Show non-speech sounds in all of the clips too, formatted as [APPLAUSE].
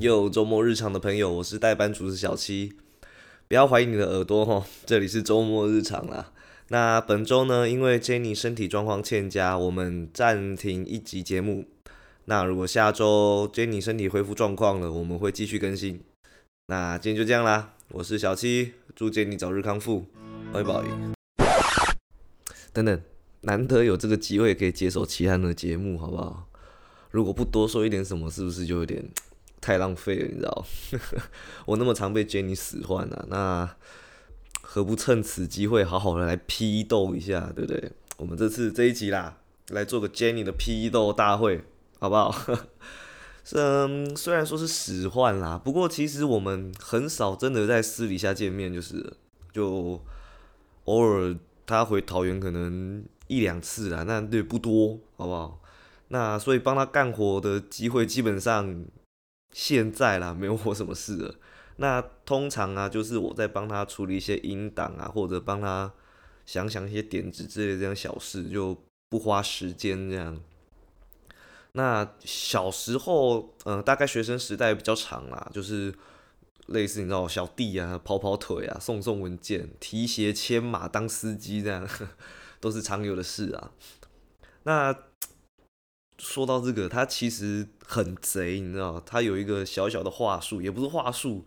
又周末日常的朋友，我是代班主持小七，不要怀疑你的耳朵哈，[LAUGHS] 这里是周末日常啦。那本周呢，因为 Jenny 身体状况欠佳，我们暂停一集节目。那如果下周 Jenny 身体恢复状况了，我们会继续更新。那今天就这样啦，我是小七，祝 Jenny 早日康复，拜拜。等等，难得有这个机会可以接手其他的节目，好不好？如果不多说一点什么，是不是就有点太浪费了？你知道，[LAUGHS] 我那么常被 Jenny 使唤啊，那。何不趁此机会好好的来批斗一下，对不对？我们这次这一集啦，来做个 Jenny 的批斗大会，好不好？[LAUGHS] 嗯，虽然说是使唤啦，不过其实我们很少真的在私底下见面，就是就偶尔他回桃园可能一两次啦，那对不多，好不好？那所以帮他干活的机会基本上现在啦，没有我什么事了。[LAUGHS] 那通常啊，就是我在帮他处理一些音档啊，或者帮他想想一些点子之类的这样小事，就不花时间这样。那小时候，嗯，大概学生时代比较长啦，就是类似你知道小弟啊，跑跑腿啊，送送文件，提鞋牵马当司机这样，[LAUGHS] 都是常有的事啊。那说到这个，他其实很贼，你知道，他有一个小小的话术，也不是话术。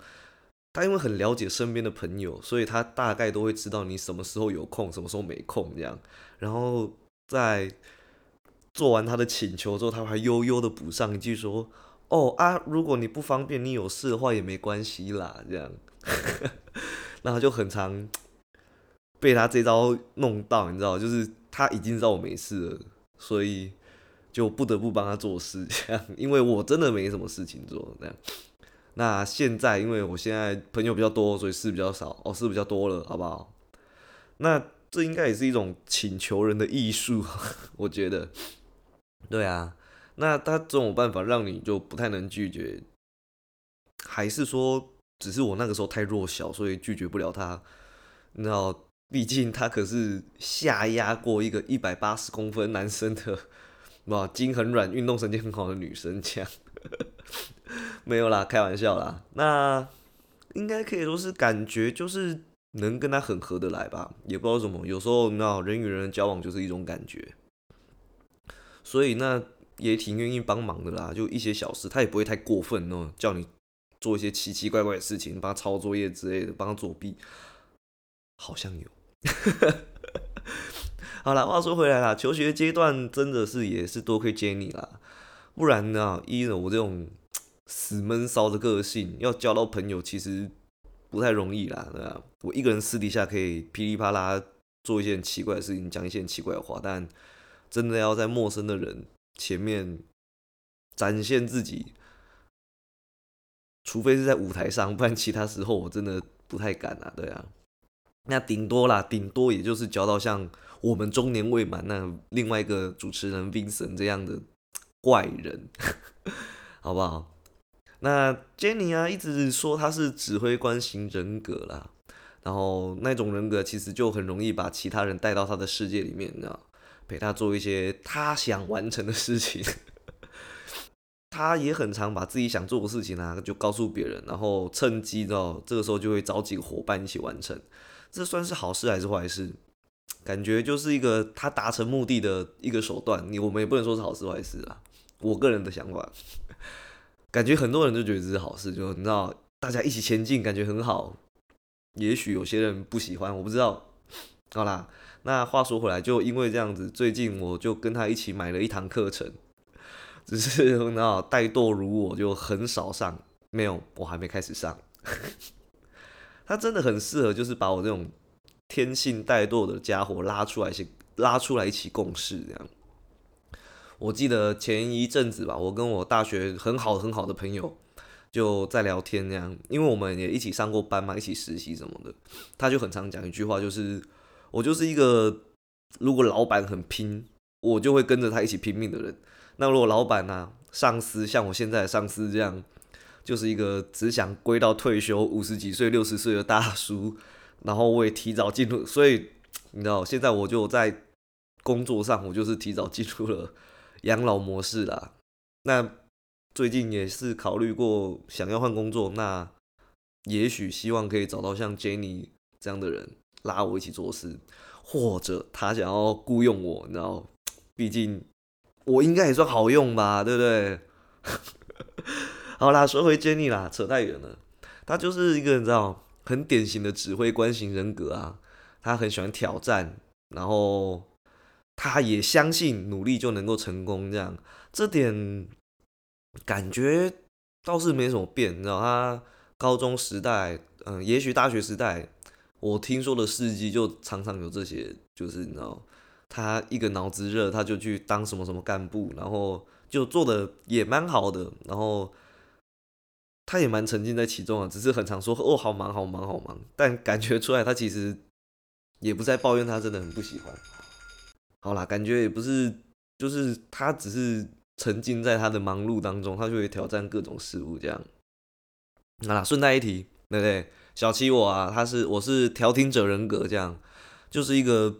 他因为很了解身边的朋友，所以他大概都会知道你什么时候有空，什么时候没空这样。然后在做完他的请求之后，他还悠悠的补上一句说：“哦啊，如果你不方便，你有事的话也没关系啦。”这样，[LAUGHS] 那他就很常被他这招弄到，你知道，就是他已经知道我没事了，所以就不得不帮他做事，这样，因为我真的没什么事情做，这样。那现在，因为我现在朋友比较多，所以事比较少，哦，事比较多了，好不好？那这应该也是一种请求人的艺术，[LAUGHS] 我觉得。对啊，那他总有办法让你就不太能拒绝，还是说只是我那个时候太弱小，所以拒绝不了他？那，毕竟他可是下压过一个一百八十公分男生的，哇，筋很软，运动神经很好的女生，这样。[LAUGHS] 没有啦，开玩笑啦。那应该可以说是感觉就是能跟他很合得来吧，也不知道什么。有时候那人与人交往就是一种感觉，所以那也挺愿意帮忙的啦。就一些小事，他也不会太过分哦，叫你做一些奇奇怪怪的事情，帮他抄作业之类的，帮他作弊，好像有。好了，话说回来啦，求学阶段真的是也是多亏杰尼啦，不然呢，依着我这种。死闷骚的个性，要交到朋友其实不太容易啦，对吧？我一个人私底下可以噼里啪啦做一些奇怪的事情，讲一些奇怪的话，但真的要在陌生的人前面展现自己，除非是在舞台上，不然其他时候我真的不太敢啊，对啊。那顶多啦，顶多也就是交到像我们中年未满那另外一个主持人 Vincent 这样的怪人，[LAUGHS] 好不好？那 Jenny 啊，一直说他是指挥官型人格啦，然后那种人格其实就很容易把其他人带到他的世界里面，你知道，陪他做一些他想完成的事情。他也很常把自己想做的事情啊，就告诉别人，然后趁机，知道这个时候就会找几个伙伴一起完成。这算是好事还是坏事？感觉就是一个他达成目的的一个手段。你我们也不能说是好事坏事啊，我个人的想法。[LAUGHS] 感觉很多人都觉得这是好事，就你知道，大家一起前进，感觉很好。也许有些人不喜欢，我不知道。好啦，那话说回来，就因为这样子，最近我就跟他一起买了一堂课程，只是你知道，怠惰如我就很少上，没有，我还没开始上。他真的很适合，就是把我这种天性怠惰的家伙拉出来，一起拉出来一起共事这样。我记得前一阵子吧，我跟我大学很好很好的朋友就在聊天，这样，因为我们也一起上过班嘛，一起实习什么的。他就很常讲一句话，就是我就是一个如果老板很拼，我就会跟着他一起拼命的人。那如果老板呢，上司像我现在的上司这样，就是一个只想归到退休五十几岁、六十岁的大叔，[LAUGHS] 然后我也提早进入，所以你知道，现在我就在工作上，我就是提早进入了。[LAUGHS] 养老模式啦，那最近也是考虑过想要换工作，那也许希望可以找到像 Jenny 这样的人拉我一起做事，或者他想要雇佣我，你知道，毕竟我应该也算好用吧，对不对？[LAUGHS] 好啦，说回杰尼啦，扯太远了。他就是一个你知道很典型的指挥官型人格啊，他很喜欢挑战，然后他也相信努力就能够成功，这样这点感觉倒是没什么变。你知道他高中时代，嗯，也许大学时代，我听说的事迹就常常有这些，就是你知道他一个脑子热，他就去当什么什么干部，然后就做的也蛮好的，然后。他也蛮沉浸在其中啊，只是很常说哦，好忙，好忙，好忙。但感觉出来，他其实也不在抱怨，他真的很不喜欢。好啦，感觉也不是，就是他只是沉浸在他的忙碌当中，他就会挑战各种事物这样。啊，顺带一提，对不对？小七我啊，他是我是调停者人格，这样就是一个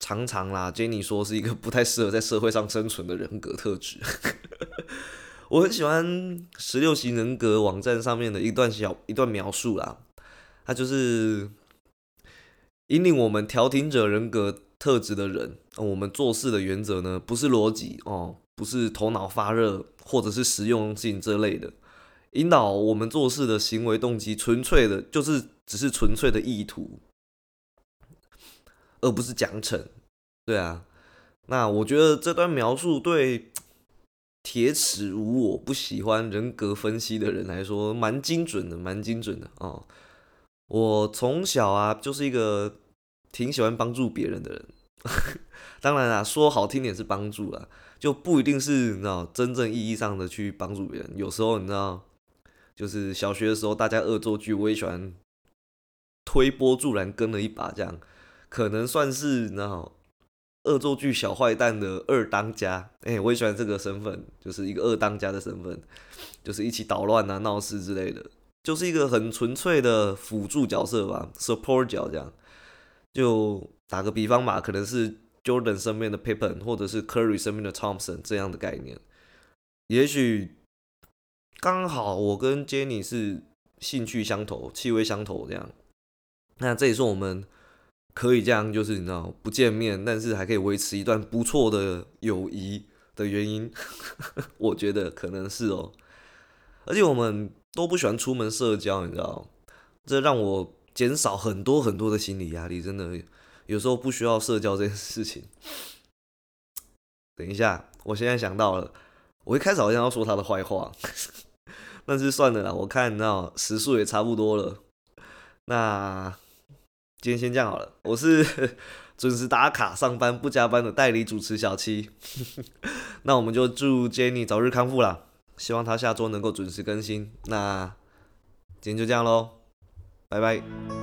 常常啦，Jenny 说是一个不太适合在社会上生存的人格特质。我很喜欢十六型人格网站上面的一段小一段描述啦，它就是引领我们调停者人格特质的人，我们做事的原则呢，不是逻辑哦，不是头脑发热或者是实用性这类的，引导我们做事的行为动机，纯粹的就是只是纯粹的意图，而不是奖惩。对啊，那我觉得这段描述对。铁齿如我不喜欢人格分析的人来说，蛮精准的，蛮精准的哦。我从小啊就是一个挺喜欢帮助别人的人，[LAUGHS] 当然啦，说好听点是帮助啦，就不一定是你知道真正意义上的去帮助别人。有时候你知道，就是小学的时候大家恶作剧，我也喜欢推波助澜，跟了一把，这样可能算是你知道。恶作剧小坏蛋的二当家，哎，我也喜欢这个身份，就是一个二当家的身份，就是一起捣乱啊、闹事之类的，就是一个很纯粹的辅助角色吧，support 角这样。就打个比方嘛，可能是 Jordan 身边的 Pippen，或者是 Curry 身边的 Thompson 这样的概念。也许刚好我跟 Jenny 是兴趣相投、气味相投这样，那这也是我们。可以这样，就是你知道不见面，但是还可以维持一段不错的友谊的原因，[LAUGHS] 我觉得可能是哦。而且我们都不喜欢出门社交，你知道，这让我减少很多很多的心理压力。真的，有时候不需要社交这件事情。等一下，我现在想到了，我一开始好像要说他的坏话，[LAUGHS] 但是算了啦，我看到时速也差不多了，那。今天先这样好了，我是 [LAUGHS] 准时打卡上班不加班的代理主持小七，[LAUGHS] 那我们就祝 Jenny 早日康复啦，希望她下周能够准时更新。那今天就这样喽，拜拜。